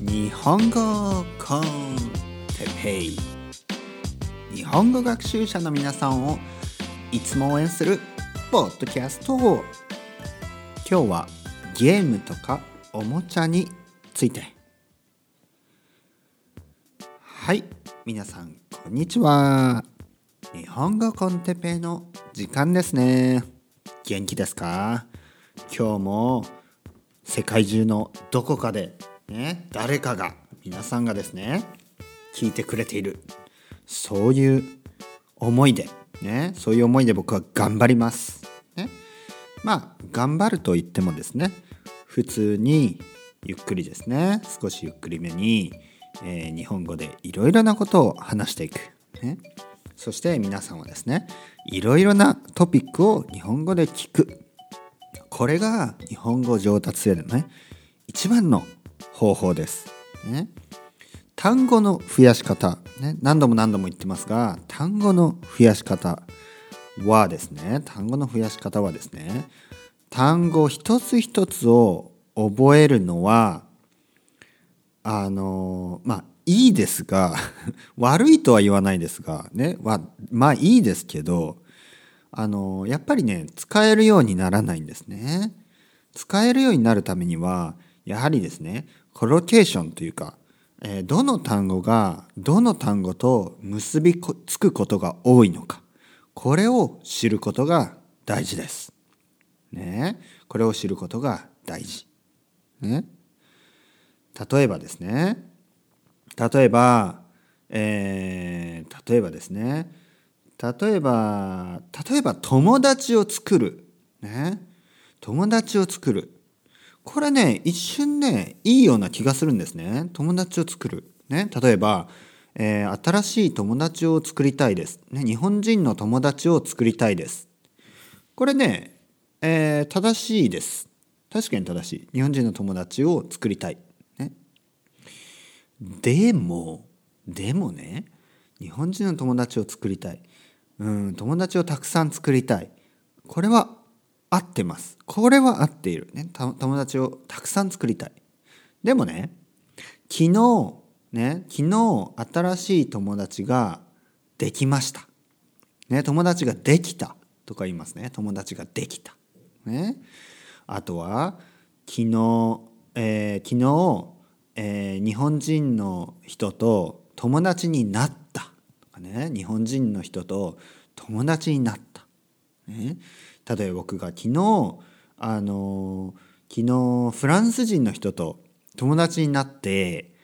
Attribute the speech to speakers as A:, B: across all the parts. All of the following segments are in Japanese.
A: 日本語コンテペイ。日本語学習者の皆さんをいつも応援するポッドキャスト今日はゲームとかおもちゃについて。はい皆さんこんにちは。日本語コンテペイの時間ですね。元気ですか？今日も世界中のどこかでね。誰かが皆さんがですね聞いてくれている。そういう思いでね。そういう思いで僕は頑張ります。ね。まあ頑張ると言ってもですね普通にゆっくりですね。少しゆっくりめに、えー、日本語でいろいろなことを話していく、ね、そして皆さんはですねいろいろなトピックを日本語で聞く。これが日本語上達へのね一番の方法です。ね、単語の増やし方、ね、何度も何度も言ってますが単語の増やし方はですね単語の増やし方はですね単語一つ一つを覚えるのはあのまあいいですが 悪いとは言わないですがねはまあいいですけどあのやっぱりね使えるようにならないんですね。使えるようになるためにはやはりですねコロケーションというか、えー、どの単語がどの単語と結びつくことが多いのかこれを知ることが大事です。ね。これを知ることが大事。ね。例えばですね。例えば、えー、例えばですね。例えば例えば友達を作る。ね。友達を作る。これね一瞬ねいいような気がするんですね。友達を作る。ね例えば、えー、新しい友達を作りたいです、ね、日本人の友達を作りたいです。これね、えー、正しいです。確かに正しい。日本人の友達を作りたい、ね、でもでもね日本人の友達を作りたい。うん友達をたくさん作りたい。これは合ってます。これは合っている、ね、友達をたくさん作りたい。でもね昨日ね昨日新しい友達ができました、ね、友達ができたとか言いますね。友達ができた、ね、あとは昨日、えー、昨日、えー、日本人の人と友達になったとかね。日本人の人と友達になった。ね、例えば僕が昨日あの昨日フランス人の人と友達になって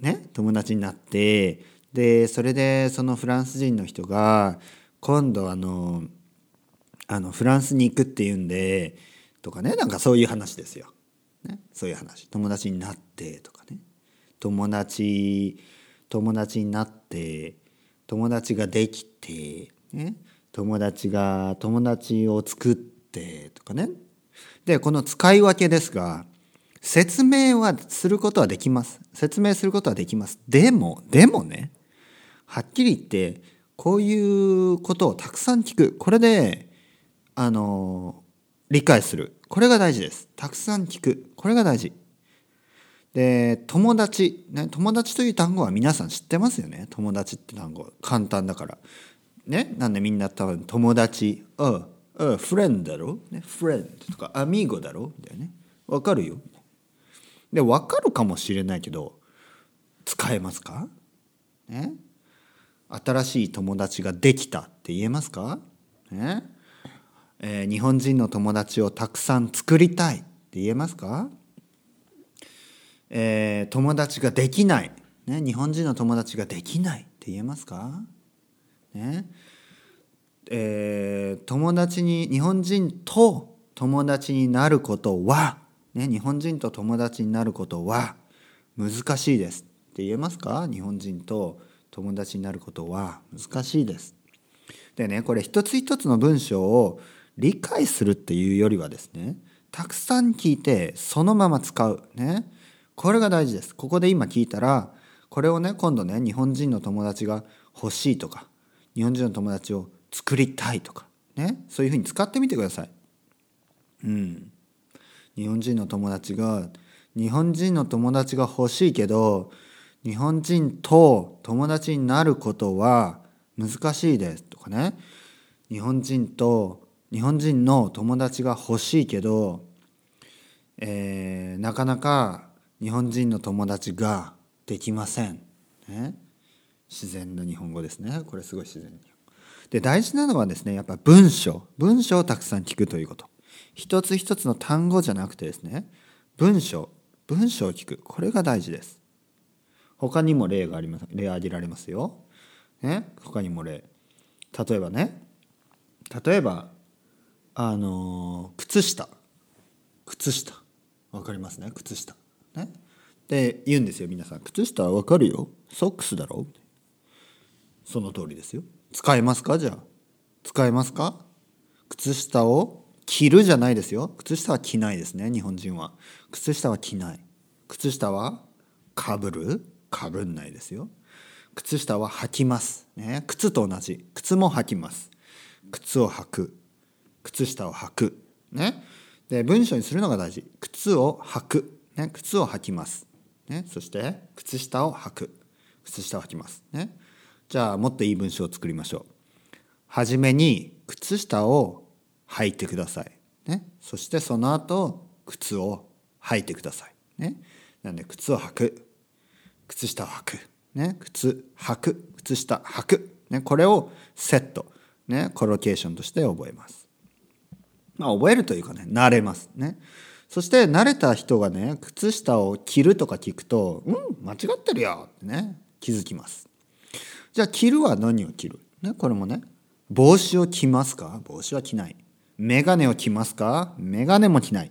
A: ね友達になってでそれでそのフランス人の人が今度あのあのフランスに行くっていうんでとかねなんかそういう話ですよ。ね、そういう話。友達になってとかね。友達友達になって友達ができて、ね、友達が友達を作ってとかね。でこの使い分けですが説明はすることはできます。説明することはできます。でもでもねはっきり言ってこういうことをたくさん聞く。これであの理解する。これが大事です。たくさん聞く。これが大事。で友達、ね、友達という単語は皆さん知ってますよね。友達って単語。簡単だから。ねなんでみんな多分友達「ああフレンドだろ」ね「フレンド」とか「アミーゴだろ」みたいなね。わかるよ。でわかるかもしれないけど使えますか？ね？新しい友達ができたって言えますか？ね？えー、日本人の友達をたくさん作りたいって言えますか？えー、友達ができない、ね、日本人の友達ができないって言えますか、ねえー、友達に日本人と友達になることは、ね、日本人と友達になることは難しいですって言えますか？日本人と友達になることは難しいです。でねこれ一つ一つの文章を理解するっていうよりはですねたくさん聞いてそのまま使うねこれが大事です。ここで今聞いたらこれをね今度ね日本人の友達が欲しいとか日本人の友達を作りたいとかねそういうふうに使ってみてください。うん。日本人の友達が日本人の友達が欲しいけど日本人と友達になることは難しいですとかね日本人と日本人の友達が欲しいけど、えー、なかなか日本人の友達ができません、ね、自然な日本語ですね。これすごい自然で大事なのはですねやっぱ文章。文章をたくさん聞くということ。一つ一つの単語じゃなくてですね文章。文章を聞く。これが大事です。他にも例があります。例挙げられますよ、ね、他にも例。例えばね。例えばあの靴下。靴下。わかりますね。靴下。ね。で言うんですよ皆さん。靴下はわかるよ。ソックスだろ。その通りですよ。使えますか？じゃあ。使えますか？靴下を着るじゃないですよ。靴下は着ないですね日本人は。靴下は着ない。靴下はかぶる？かぶんないですよ。靴下は履きますね。靴と同じ。靴も履きます。靴を履く。靴下を履く。ね。で文章にするのが大事。靴を履く。ね。靴を履きます。ね。そして靴下を履く。靴下を履きます。ね。じゃあもっといい文章を作りましょう。はじめに靴下を履いてください。ね。そしてその後靴を履いてください。ね。なんで靴を履く。靴下を履く、ね、靴履く。靴下履く、ね、これをセット、ね、コロケーションとして覚えます。まあ、覚えるというかね慣れます。ね。そして慣れた人がね靴下を着るとか聞くと「うん間違ってるよ」ってね気づきます。じゃあ着るは何を着る、ね、これもね。帽子を着ますか？帽子は着ない。メガネを着ますか？メガネも着ない。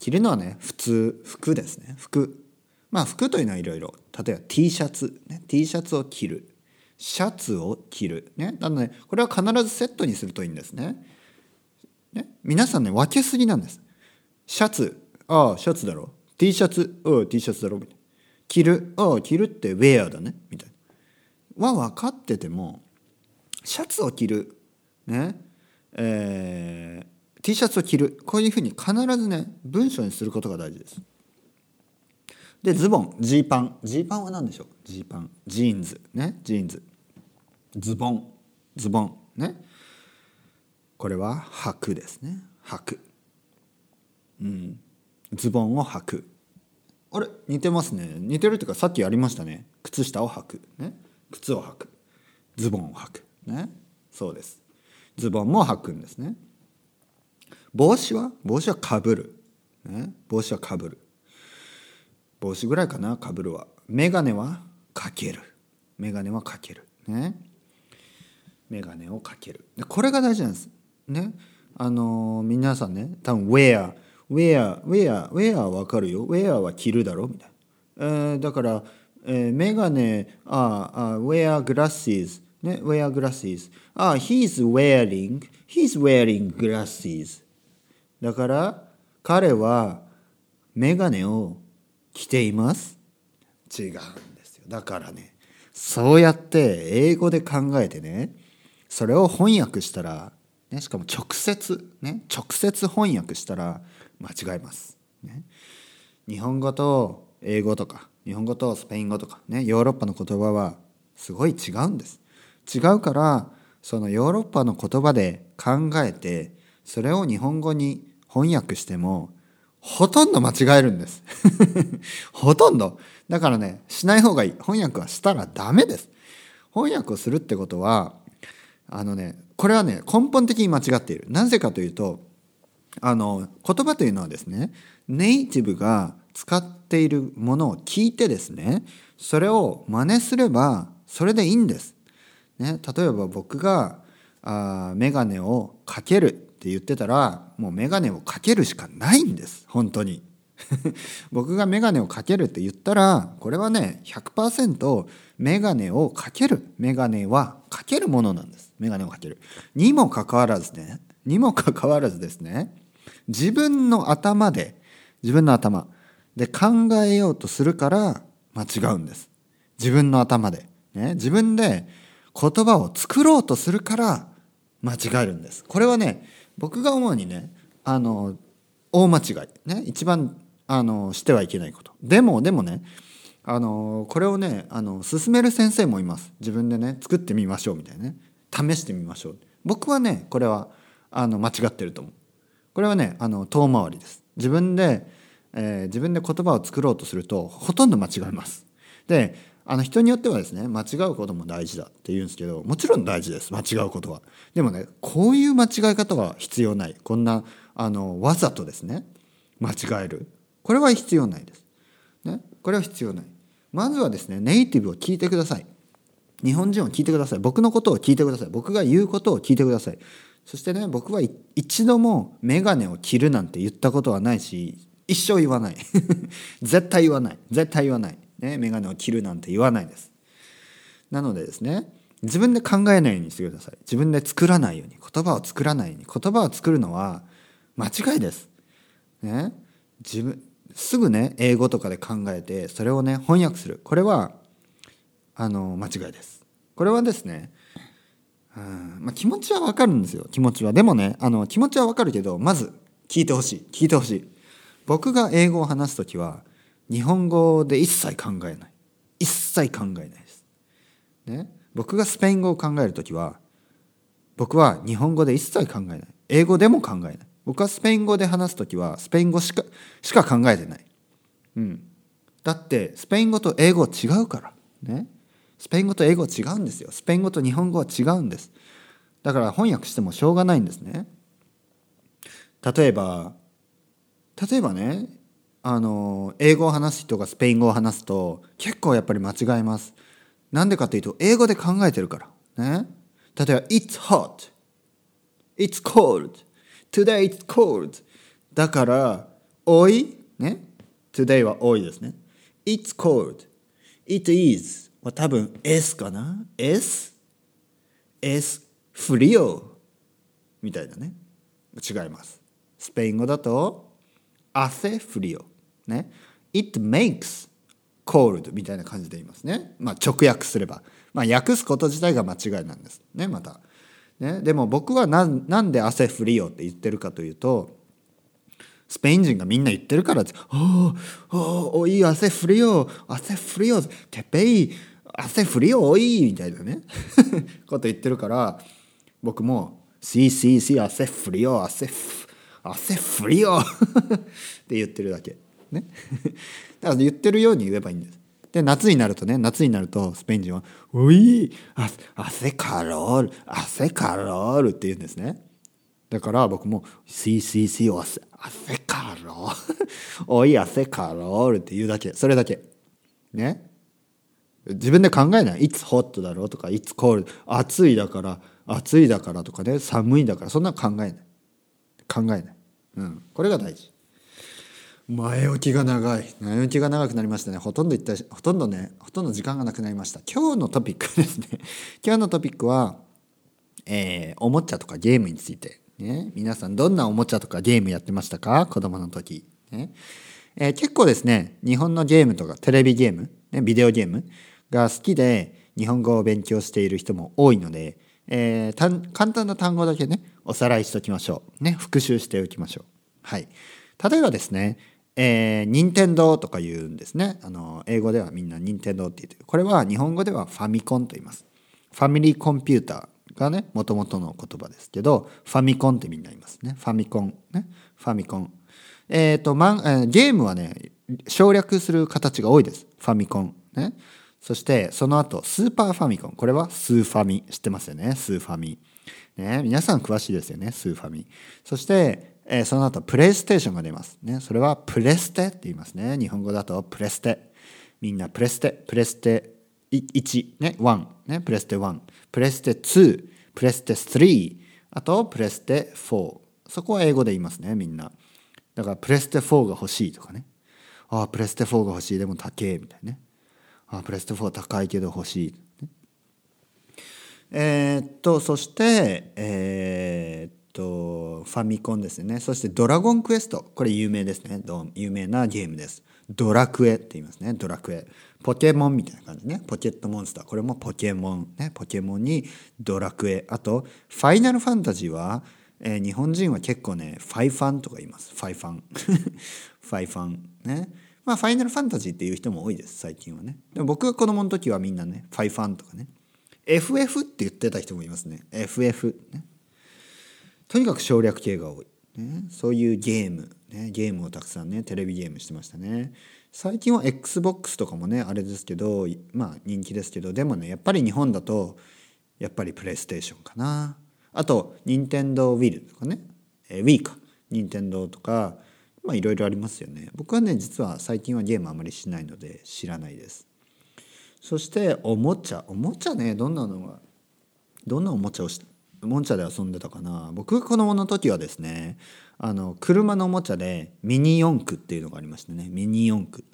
A: 着るのはね普通服ですね。服。まあ服というのはいろいろ。例えば T シャツ、ね、T シャツを着る。シャツを着る、ね、なのでこれは必ずセットにするといいんですね。ね皆さんね分けすぎなんです。シャツ。ああシャツだろ T シャツ。ああ T シャツだろみたいな。着る。ああ着るってウェアだね。みたいな。は分かっててもシャツを着るねえー、T シャツを着るこういうふうに必ずね文章にすることが大事です。でズボンジーパン。ジーパンは何でしょう？ジーパン。ジーンズ。ね？ジーンズ。ズボン。ズボン。ね？これは履くですね。履く。うん。ズボンを履く。あれ？似てますね。似てるっていうかさっきやりましたね。靴下を履く。ね？靴を履く。ズボンを履く。ね。そうです。ズボンも履くんですね。帽子は？帽子はかぶる、ね、帽子はかぶる。帽子ぐらいかなかぶるは。眼鏡はかける。眼鏡はかける。ね。眼鏡をかける。これが大事なんです。ね。あのー、皆さんね多分 wear wear wear wear は分かるよ。wear は着るだろ？みたいな、えー、だから、えー、眼鏡ああ wear glasses ね wear glasses あ he's wearing he's wearing glasses だから彼は眼鏡を着ています。違うんですよ。だからねそうやって英語で考えてねそれを翻訳したら、ね、しかも直接ね直接翻訳したら間違えます、ね、日本語と英語とか。日本語とスペイン語とかねヨーロッパの言葉はすごい違うんです。違うからそのヨーロッパの言葉で考えてそれを日本語に翻訳してもほとんど間違えるんです。ほとんど。だからねしない方がいい。翻訳はしたらダメです。翻訳をするってことはあのねこれはね根本的に間違っている。なぜかというとあの言葉というのはですねネイティブが使っているものを聞いてですねそれを真似すればそれでいいんです。ね、例えば僕があ眼鏡をかけるって言ってたらもう眼鏡をかけるしかないんです。本当に。僕が眼鏡をかけるって言ったらこれはね100%眼鏡をかける。眼鏡はかけるものなんです。眼鏡をかける。にもかかわらずねにもかかわらずですね自分の頭で自分の頭で考えようとするから間違うんです。自分の頭で、ね、自分で言葉を作ろうとするから間違えるんです。これはね僕が思うにねあの大間違い。ね。一番あのしてはいけないこと。でもでもねあのこれをねあの進める先生もいます。自分でね作ってみましょうみたいなね。試してみましょう。僕はねこれはあの間違ってると思う。これはねあの遠回りです。自分で、えー、自分で言葉を作ろうとするとほとんど間違えます。であの人によってはですね間違うことも大事だって言うんですけどもちろん大事です。間違うことは。でもねこういう間違い方は必要ない。こんなあのわざとですね間違える。これは必要ないです、ね、これは必要ない。まずはですねネイティブを聞いてください。日本人を聞いてください。僕のことを聞いてください。僕が言うことを聞いてください。そしてね僕は一度も眼鏡を切るなんて言ったことはないし一生言わない。絶対言わない。絶対言わない。ね眼鏡を切るなんて言わないです。なのでですね自分で考えないようにしてください。自分で作らないように。言葉を作らないように。言葉を作るのは間違いです。ね、自分すぐね英語とかで考えてそれをね翻訳する。これはあの間違いです。これはですねうんまあ、気持ちはわかるんですよ。気持ちは。でもねあの気持ちはわかるけどまず聞いてほしい。聞いてほしい。僕が英語を話す時は日本語で一切考えない一切考えないです、ね、僕がスペイン語を考える時は僕は日本語で一切考えない英語でも考えない僕はスペイン語で話す時はスペイン語しかしか考えてない。うん。だってスペイン語と英語違うから。ね。スペイン語と英語違うんですよ。スペイン語と日本語は違うんです。だから翻訳してもしょうがないんですね。例えば、例えばね、あの、英語を話す人がスペイン語を話すと結構やっぱり間違えます。なんでかというと、英語で考えてるから。ね。例えば、It's hot. It's cold. Today it's cold だからおいね Today はおいですね It's cold It is は多分 S かな？S? S フリオみたいなね違いますスペイン語だと汗フリオ。ね。It makes cold みたいな感じで言いますね。まあ直訳すれば。まあ訳すこと自体が間違いなんです。ねまた。ね、でも僕はなんで汗フリよって言ってるかというとスペイン人がみんな言ってるからです「おおおい汗フリよ汗フリよてっぺい。汗フリよおい」みたいなね。こと言ってるから僕も「シーシーシー汗フリよ汗フ。汗フリよ」って言ってるだけ。ね。だから言ってるように言えばいいんです。で夏になるとね夏になるとスペイン人は「おい汗カロール汗カロール」って言うんですね。だから僕も「シーシーシー汗汗カロール」「おい汗カロール」って言うだけ。それだけ。ね。自分で考えない「いつホットだろ」うとか「いつコール」「暑いだから」「暑いだから」とかね「寒いだから」そんな考えない。考えない、うん、これが大事。前置きが長い。前置きが長くなりましたね。ほとんど言ったほとんどねほとんど時間がなくなりました。今日のトピックですね。今日のトピックは、えー、おもちゃとかゲームについて、ね、皆さんどんなおもちゃとかゲームやってましたか？子供の時、ね。えー、結構ですね日本のゲームとかテレビゲーム、ね、ビデオゲームが好きで日本語を勉強している人も多いので、えー、簡単な単語だけねおさらいしておきましょうね復習しておきましょうはい例えばですねえー、任天堂とか言うんですね。あの、英語ではみんな任天堂って言ってる。これは日本語ではファミコンと言います。ファミリーコンピューターがね、もともとの言葉ですけど、ファミコンってみんな言いますね。ファミコン。ね。ファミコン。えっ、ー、と、まん、えー、ゲームはね、省略する形が多いです。ファミコン。ね。そして、その後、スーパーファミコン。これはスーファミ。知ってますよね？スーファミ。ね。皆さん詳しいですよね。スーファミ。そして、えー、その後プレイステーションが出ます。ね、それはプレステって言いますね。日本語だとプレステ。みんなプレステ、プレステ1、ね、1、ね、プレステ1、プレステ2、プレステ3、あとプレステ4。そこは英語で言いますね、みんな。だからプレステ4が欲しいとかね。ああ、プレステ4が欲しい、でも高え、みたいなね。ああ、プレステ4高いけど欲しい。えー、っと、そして、えー、とファミコンですね。そしてドラゴンクエスト。これ有名ですね。有名なゲームです。ドラクエって言いますね。ドラクエ。ポケモンみたいな感じね。ポケットモンスター。これもポケモンね。ポケモンにドラクエ。あとファイナルファンタジーは、えー、日本人は結構ねファイファンとか言います。ファイファン。ファイファンね。まあファイナルファンタジーっていう人も多いです。最近はね。でも僕が子供の時はみんなねファイファンとかね。FF って言ってた人もいますね。FF ね。とにかく省略系が多い、ね、そういうゲーム、ね、ゲームをたくさんねテレビゲームしてましたね。最近は XBOX とかもねあれですけどまあ人気ですけどでもねやっぱり日本だとやっぱりプレイステーションかな。あと任天堂 Wii とかね、えー、Wii か。任天堂とかまあいろいろありますよね。僕はね実は最近はゲームあまりしないので知らないです。そしておもちゃ。おもちゃねどんなのがどんなおもちゃをしおもちゃで遊んでたかな。僕子供の時はですねあの車のおもちゃでミニ四駆っていうのがありましてねミニ四駆。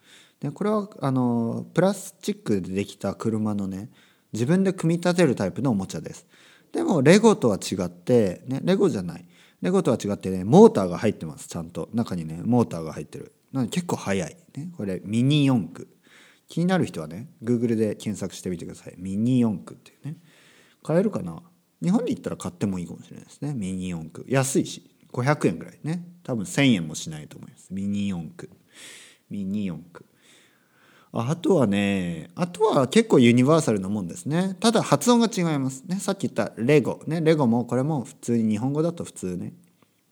A: でこれはあのプラスチックでできた車のね自分で組み立てるタイプのおもちゃです。でもレゴとは違ってねレゴじゃない。レゴとは違ってねモーターが入ってますちゃんと。中にねモーターが入ってる。なので結構速い、ね、これミニ四駆。気になる人はね Google で検索してみてください。ミニ四駆っていうね。買えるかな？日本に行ったら買ってもいいかもしれないですね。ミニ四駆。安いし。500円ぐらいね。多分1000円もしないと思います。ミニ四駆。ミニ四駆。あとはねあとは結構ユニバーサルなもんですね。ただ発音が違います。ねさっき言ったレゴねレゴもこれも普通に日本語だと普通ね。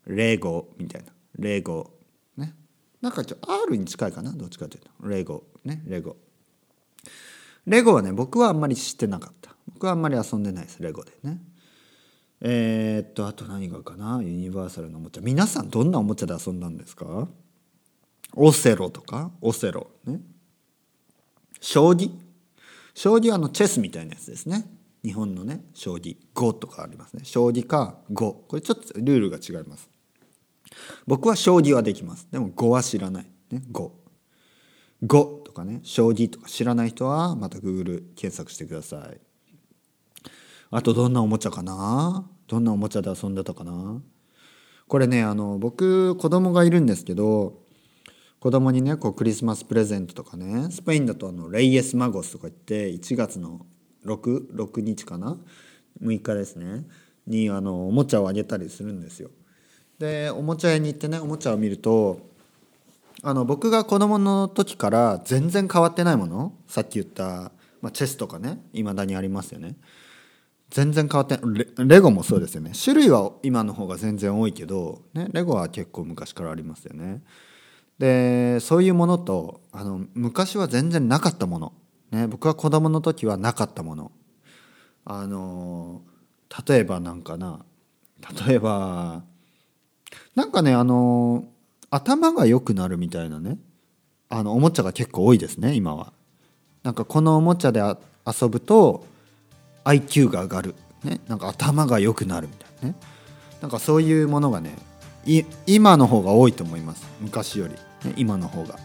A: レゴみたいな。レゴね。なんかちょっと R に近いかな？どっちかというと。レゴねレゴレゴはね僕はあんまり知ってなかった。僕はあんまり遊んでないですレゴでね。えー、っとあと何がかな？ユニバーサルのおもちゃ。皆さんどんなおもちゃで遊んだんですか？オセロとか？オセロ。ね。将棋？将棋はあのチェスみたいなやつですね。日本のね将棋。碁とかありますね。将棋か碁これちょっとルールが違います。僕は将棋はできます。でも碁は知らない。ね碁碁とかね将棋とか知らない人はまた Google 検索してください。あとどんなおもちゃかな？どんなおもちゃで遊んでたかな？これねあの僕子供がいるんですけど子供にねこうクリスマスプレゼントとかねスペインだとあのレイエス・マゴスとか言って1月の 6, 6日かな？6日ですね。にあのおもちゃをあげたりするんですよ。でおもちゃ屋に行ってねおもちゃを見るとあの僕が子供の時から全然変わってないものさっき言った、まあ、チェスとかねいまだにありますよね。全然変わってレレゴもそうですよね種類は今の方が全然多いけど、ね、レゴは結構昔からありますよね。でそういうものとあの昔は全然なかったもの、ね、僕が子供の時はなかったものあの例えばなんかな例えばなんかねあの頭が良くなるみたいなねあのおもちゃが結構多いですね今は。なんかこのおもちゃで遊ぶと IQ が上がる、ね、なんか頭が良くなるみたいなね。なんかそういうものがね今の方が多いと思います。昔より。ね、今の方が。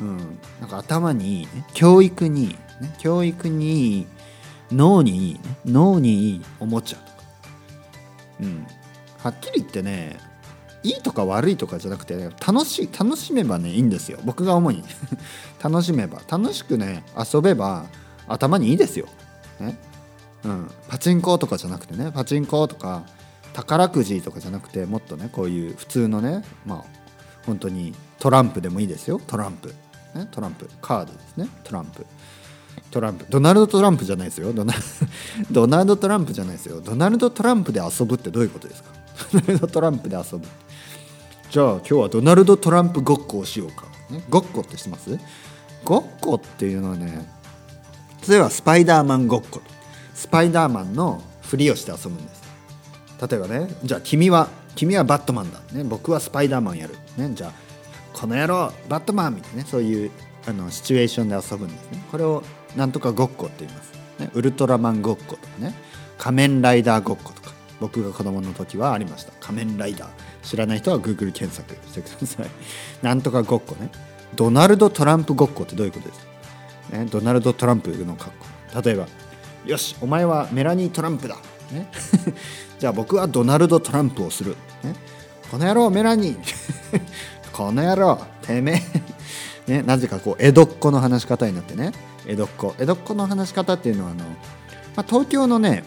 A: うん、なんか頭にいい、ね、教育にいい、ね、教育にいい脳にいい、ね、脳にいいおもちゃとか、うん、はっきり言ってねいいとか悪いとかじゃなくて、ね、楽し楽しめばねいいんですよ。僕が主に。楽しめば。楽しくね遊べば頭にいいですよ、ね。うん、パチンコとかじゃなくてねパチンコとか宝くじとかじゃなくてもっとねこういう普通のねまあ本当にトランプでもいいですよ。トランプ、ね、トランプ。カードですね。トランプ。トランプ。ドナルド・トランプじゃないですよ。ドナ ドナルド・トランプじゃないですよ。ドナルド・トランプで遊ぶってどういうことですか？ドナルド・トランプで遊ぶ。じゃあ今日はドナルド・トランプごっこをしようか、ごっこって知ってます？ごっこっていうのはね例えばスパイダーマンごっこ。スパイダーマンのふりをして遊ぶんです。例えばねじゃあ君は君はバットマンだ、ね、僕はスパイダーマンやる、ね、じゃあこの野郎バットマンみたいなねそういうあのシチュエーションで遊ぶんですね。これをなんとかごっこって言います、ね、ウルトラマンごっことかね仮面ライダーごっことか。僕が子供の時はありました。仮面ライダー。知らない人は Google 検索。してください。なんとかごっこね。ドナルド・トランプごっこってどういうことです？か、ね、ドナルド・トランプの格好。例えばよしお前はメラニー・トランプだ、ね、じゃあ僕はドナルド・トランプをする、ね、この野郎メラニー。この野郎てめえ。ね、なぜかこう江戸っ子の話し方になってね。江戸っ子。江戸っ子の話し方っていうのはあの、まあ、東京のね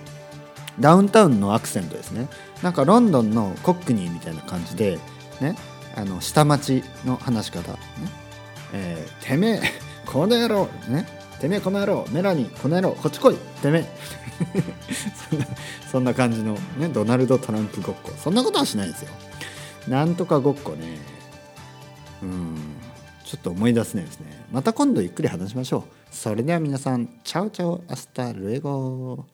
A: ダウンタウンのアクセントですね。なんかロンドンのコックニーみたいな感じでねあの下町の話し方ね。えー、てめえ この野郎ね。てめえこの野郎メラニーこの野郎こっち来いてめえ。そんな感じのねドナルド・トランプごっこ。そんなことはしないですよ。なんとかごっこね。うん。ちょっと思い出せないですね。また今度ゆっくり話しましょう。それでは皆さんチャオチャオ hasta luego